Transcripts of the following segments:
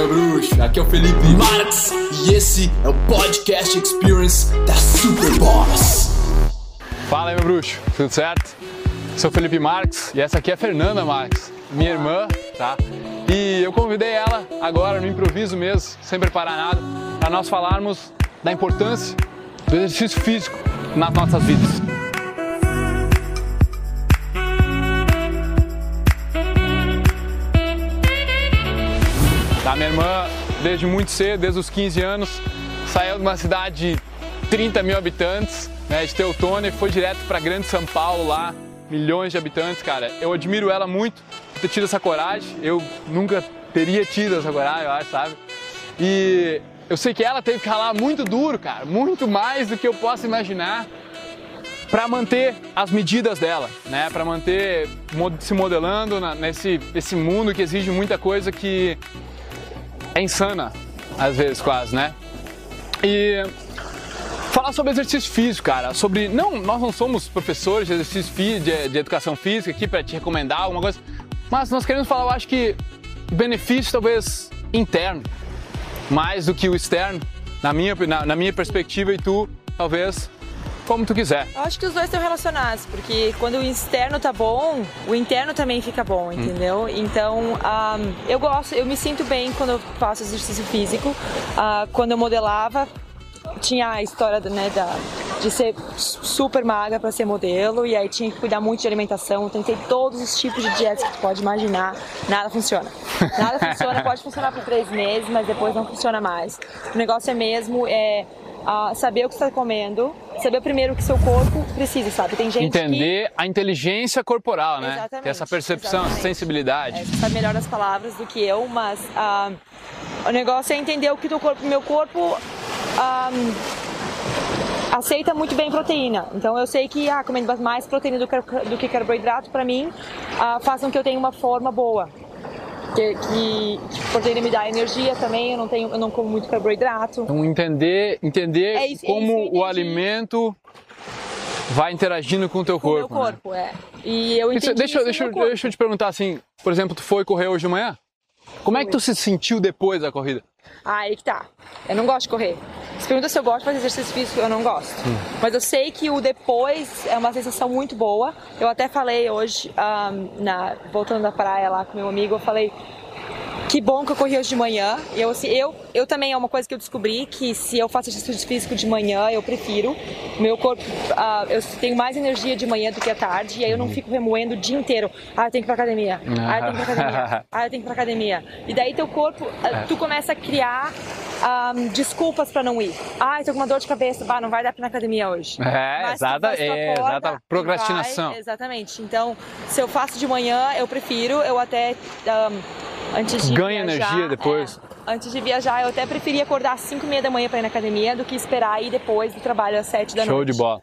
meu bruxo. Aqui é o Felipe Marx e esse é o Podcast Experience da Super Boss. Fala aí, meu bruxo, tudo certo? Sou Felipe Marx e essa aqui é a Fernanda Marx, minha irmã, tá? E eu convidei ela agora no improviso mesmo, sem preparar nada, para nós falarmos da importância do exercício físico nas nossas vidas. Tá, minha irmã, desde muito cedo, desde os 15 anos, saiu de uma cidade de 30 mil habitantes, né, de Teutônia, e foi direto para Grande São Paulo lá, milhões de habitantes, cara. Eu admiro ela muito por ter tido essa coragem. Eu nunca teria tido essa coragem, eu acho, sabe? E eu sei que ela teve que ralar muito duro, cara, muito mais do que eu posso imaginar para manter as medidas dela, né? Para manter se modelando nesse esse mundo que exige muita coisa que é insana, às vezes quase, né? E falar sobre exercício físico, cara, sobre não, nós não somos professores de exercício físico, de, de educação física aqui para te recomendar alguma coisa, mas nós queremos falar, eu acho que benefício talvez interno, mais do que o externo, na minha, na, na minha perspectiva e tu talvez como tu quiser. Eu acho que os dois estão relacionados, porque quando o externo tá bom, o interno também fica bom, hum. entendeu? Hum. Então, um, eu gosto, eu me sinto bem quando eu faço exercício físico. Uh, quando eu modelava, tinha a história né, da, de ser super magra para ser modelo e aí tinha que cuidar muito de alimentação. Eu tentei todos os tipos de dietas que tu pode imaginar, nada funciona. Nada funciona, pode funcionar por três meses, mas depois não funciona mais. O negócio é mesmo é uh, saber o que está comendo, saber primeiro o que seu corpo precisa, sabe? Tem gente Entender que... a inteligência corporal, né? Exatamente. Ter essa percepção, exatamente. essa sensibilidade. É, você sabe melhor as palavras do que eu, mas uh, o negócio é entender o que teu corpo, meu corpo um, aceita muito bem proteína. Então eu sei que ah, comendo mais proteína do, do que carboidrato para mim uh, faz com que eu tenha uma forma boa que, que proteína me dá energia também, eu não tenho, eu não como muito carboidrato. Então entender, entender é isso, como é isso o alimento vai interagindo com o teu corpo. Com o meu corpo, né? é. E eu entendi deixa, isso deixa, deixa eu te perguntar assim, por exemplo, tu foi correr hoje de manhã? Como é que tu se sentiu depois da corrida? Ah, aí que tá. Eu não gosto de correr. Pergunta se eu gosto de fazer exercício físico, eu não gosto. Hum. Mas eu sei que o depois é uma sensação muito boa. Eu até falei hoje, um, na, voltando da praia lá com meu amigo, eu falei que bom que eu corri hoje de manhã. Eu, assim, eu, eu também é uma coisa que eu descobri que se eu faço exercício físico de manhã, eu prefiro. Meu corpo, uh, eu tenho mais energia de manhã do que à tarde, e aí eu não uhum. fico remoendo o dia inteiro. Ah, eu tenho que ir pra academia. Ah, eu tenho que ir pra academia. Ah, eu tenho que ir pra academia. E daí teu corpo, uh, tu começa a criar um, desculpas para não ir. Ah, tô com uma dor de cabeça, bah, não vai dar pra ir na academia hoje. É, exata, é, exata procrastinação. Vai, exatamente. Então, se eu faço de manhã, eu prefiro, eu até um, antes de ganha viajar, energia depois. É, antes de viajar, eu até preferia acordar às 5 e meia da manhã para ir na academia do que esperar ir depois do trabalho às 7 da Show noite. Show de bola.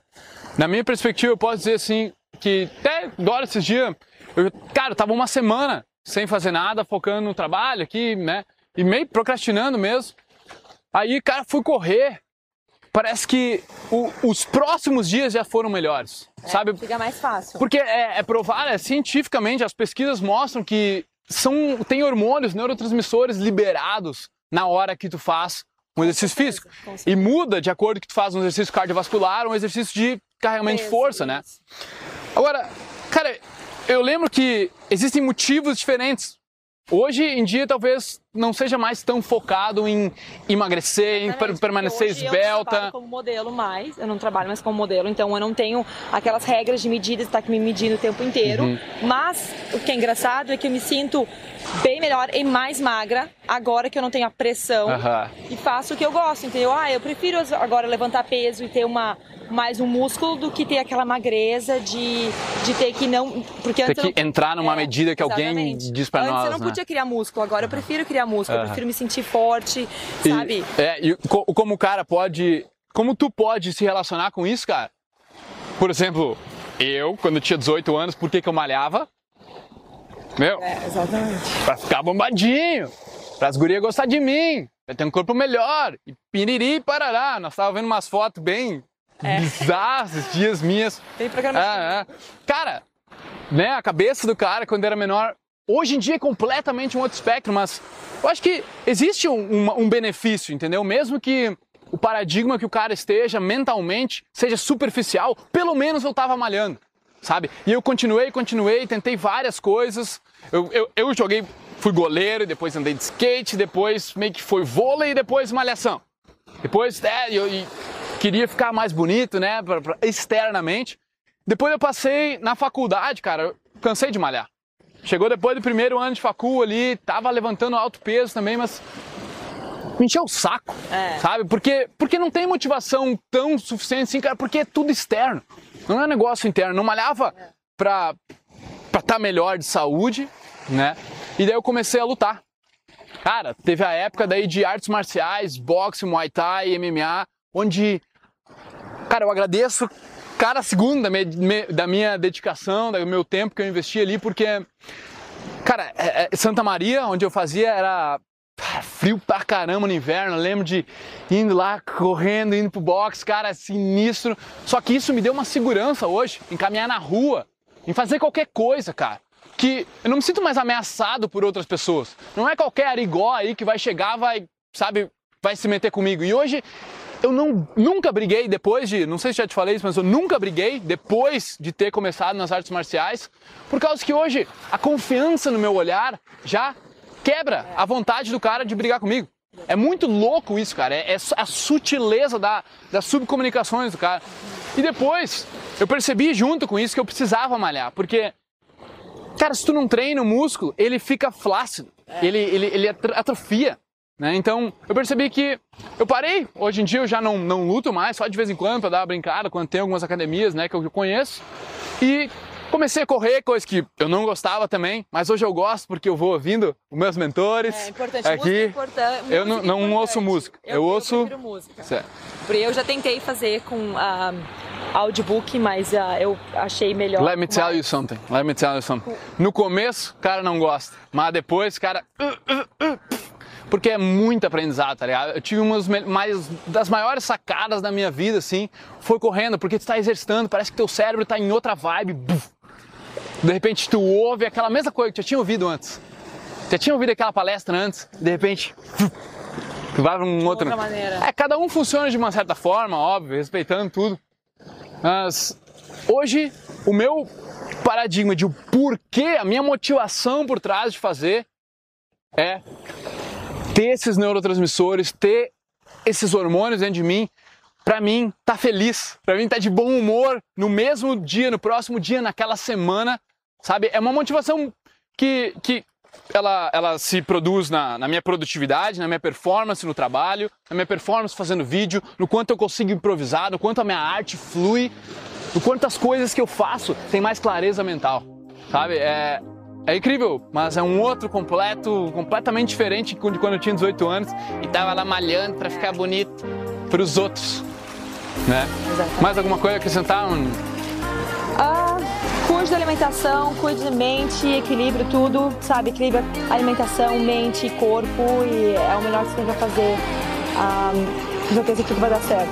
Na minha perspectiva, eu posso dizer assim que até agora esses dias, eu, cara, eu tava uma semana sem fazer nada, focando no trabalho aqui, né? E meio procrastinando mesmo. Aí, cara, fui correr. Parece que o, os próximos dias já foram melhores, é, sabe? Fica mais fácil. Porque é, é provado, é, cientificamente, as pesquisas mostram que são, tem hormônios, neurotransmissores liberados na hora que tu faz um exercício físico. E muda de acordo que tu faz um exercício cardiovascular ou um exercício de carregamento de força, né? Agora, cara, eu lembro que existem motivos diferentes Hoje em dia, talvez não seja mais tão focado em emagrecer, Exatamente, em permanecer hoje esbelta. Eu não trabalho como modelo mais, eu não trabalho mais como modelo, então eu não tenho aquelas regras de medidas, estar tá me medindo o tempo inteiro. Uhum. Mas o que é engraçado é que eu me sinto bem melhor e mais magra agora que eu não tenho a pressão uhum. e faço o que eu gosto, entendeu? Ah, eu prefiro agora levantar peso e ter uma mais um músculo do que ter aquela magreza de, de ter que não. Porque ter que não, entrar numa é, medida que exatamente. alguém diz pra antes nós. Antes eu não né? podia criar músculo, agora eu prefiro criar músculo, eu prefiro me sentir forte, sabe? E, é, e como o cara pode. Como tu pode se relacionar com isso, cara? Por exemplo, eu, quando eu tinha 18 anos, por que, que eu malhava? Meu, é, exatamente. pra ficar bombadinho, para as gurias gostar de mim, pra ter um corpo melhor, e piriri e parará. Nós tava vendo umas fotos bem é. bizarras esses dias minhas. Tem programa. É, é. Cara, né, a cabeça do cara quando era menor hoje em dia é completamente um outro espectro, mas eu acho que existe um, um, um benefício, entendeu? Mesmo que o paradigma que o cara esteja mentalmente seja superficial, pelo menos eu tava malhando, sabe? E eu continuei, continuei, tentei várias coisas. Eu, eu, eu joguei, fui goleiro, depois andei de skate, depois meio que foi vôlei e depois malhação. Depois, é, eu, eu queria ficar mais bonito, né, pra, pra, externamente. Depois eu passei na faculdade, cara, cansei de malhar. Chegou depois do primeiro ano de facul ali, tava levantando alto peso também, mas me encheu o saco, é. sabe? Porque, porque não tem motivação tão suficiente assim, cara, porque é tudo externo. Não é negócio interno. Não malhava é. pra estar tá melhor de saúde, né? E daí eu comecei a lutar. Cara, teve a época daí de artes marciais, boxe, muay thai, MMA, onde, cara, eu agradeço cada segundo da minha, da minha dedicação, do meu tempo que eu investi ali, porque, cara, é, é, Santa Maria, onde eu fazia, era frio pra caramba no inverno. Eu lembro de indo lá, correndo, indo pro box, cara, sinistro. Só que isso me deu uma segurança hoje em caminhar na rua, em fazer qualquer coisa, cara. Que eu não me sinto mais ameaçado por outras pessoas. Não é qualquer arigó aí que vai chegar, vai, sabe, vai se meter comigo. E hoje eu não, nunca briguei depois de, não sei se já te falei isso, mas eu nunca briguei depois de ter começado nas artes marciais, por causa que hoje a confiança no meu olhar já quebra a vontade do cara de brigar comigo. É muito louco isso, cara. É, é a sutileza da, das subcomunicações do cara. E depois, eu percebi junto com isso que eu precisava malhar, porque, cara, se tu não treina o músculo, ele fica flácido, ele, ele, ele atrofia. Né? Então eu percebi que eu parei, hoje em dia eu já não, não luto mais, só de vez em quando para dar uma brincada, quando tem algumas academias né, que eu conheço. E Comecei a correr, coisa que eu não gostava também, mas hoje eu gosto porque eu vou ouvindo os meus mentores. É importante, aqui. É importante, eu não, não ouço música, eu, eu ouço. Eu música. Certo. Porque eu já tentei fazer com a uh, audiobook, mas uh, eu achei melhor. Let me tell you something. Let me tell you something. No começo, cara não gosta, mas depois, cara. Uh, uh, uh porque é muito aprendizado, tá ligado? Eu tive mais, das maiores sacadas da minha vida, assim, foi correndo, porque tu tá exercitando, parece que teu cérebro tá em outra vibe, buf, de repente tu ouve aquela mesma coisa que tu já tinha ouvido antes. Já tinha ouvido aquela palestra antes, de repente tu vai para um outro. Outra maneira. É, cada um funciona de uma certa forma, óbvio, respeitando tudo. Mas hoje o meu paradigma de o porquê, a minha motivação por trás de fazer é ter esses neurotransmissores, ter esses hormônios dentro de mim, para mim tá feliz, para mim tá de bom humor no mesmo dia, no próximo dia, naquela semana, sabe? É uma motivação que, que ela, ela se produz na, na minha produtividade, na minha performance no trabalho, na minha performance fazendo vídeo, no quanto eu consigo improvisar, no quanto a minha arte flui, no quanto as coisas que eu faço têm mais clareza mental, sabe? É, é incrível, mas é um outro completo, completamente diferente de quando eu tinha 18 anos e tava lá malhando para ficar bonito para os outros, né? Exatamente. Mais alguma coisa a acrescentar? Ah, cuide da alimentação, cuide de mente, equilíbrio tudo, sabe? Equilibra alimentação, mente e corpo e é o melhor que você tem pra fazer. Ah, com certeza que tudo vai dar certo.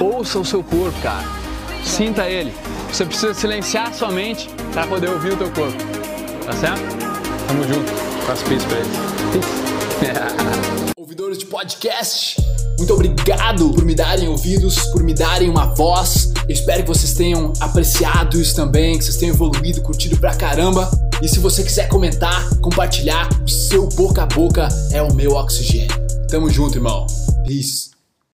Ouça o seu corpo, cara. Sinta ele. Você precisa silenciar sua mente para poder ouvir o teu corpo. Tá certo? Tamo junto. Faço peace pra ele. Peace. Ouvidores de podcast. Muito obrigado por me darem ouvidos, por me darem uma voz. Eu espero que vocês tenham apreciado isso também, que vocês tenham evoluído, curtido pra caramba. E se você quiser comentar, compartilhar, o seu boca a boca é o meu oxigênio. Tamo junto, irmão. Peace.